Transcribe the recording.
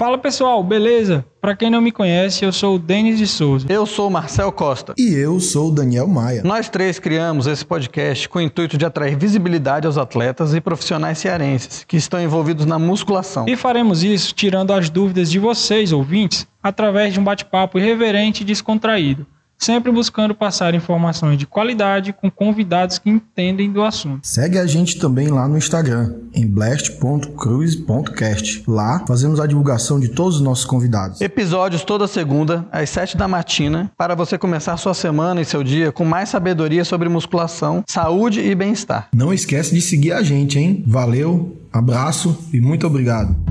Fala pessoal, beleza? Para quem não me conhece, eu sou o Denis de Souza. Eu sou o Marcel Costa. E eu sou o Daniel Maia. Nós três criamos esse podcast com o intuito de atrair visibilidade aos atletas e profissionais cearenses que estão envolvidos na musculação. E faremos isso tirando as dúvidas de vocês, ouvintes, através de um bate-papo irreverente e descontraído sempre buscando passar informações de qualidade com convidados que entendem do assunto. Segue a gente também lá no Instagram, em blast.cruise.cast. Lá fazemos a divulgação de todos os nossos convidados. Episódios toda segunda, às 7 da matina, para você começar sua semana e seu dia com mais sabedoria sobre musculação, saúde e bem-estar. Não esquece de seguir a gente, hein? Valeu, abraço e muito obrigado.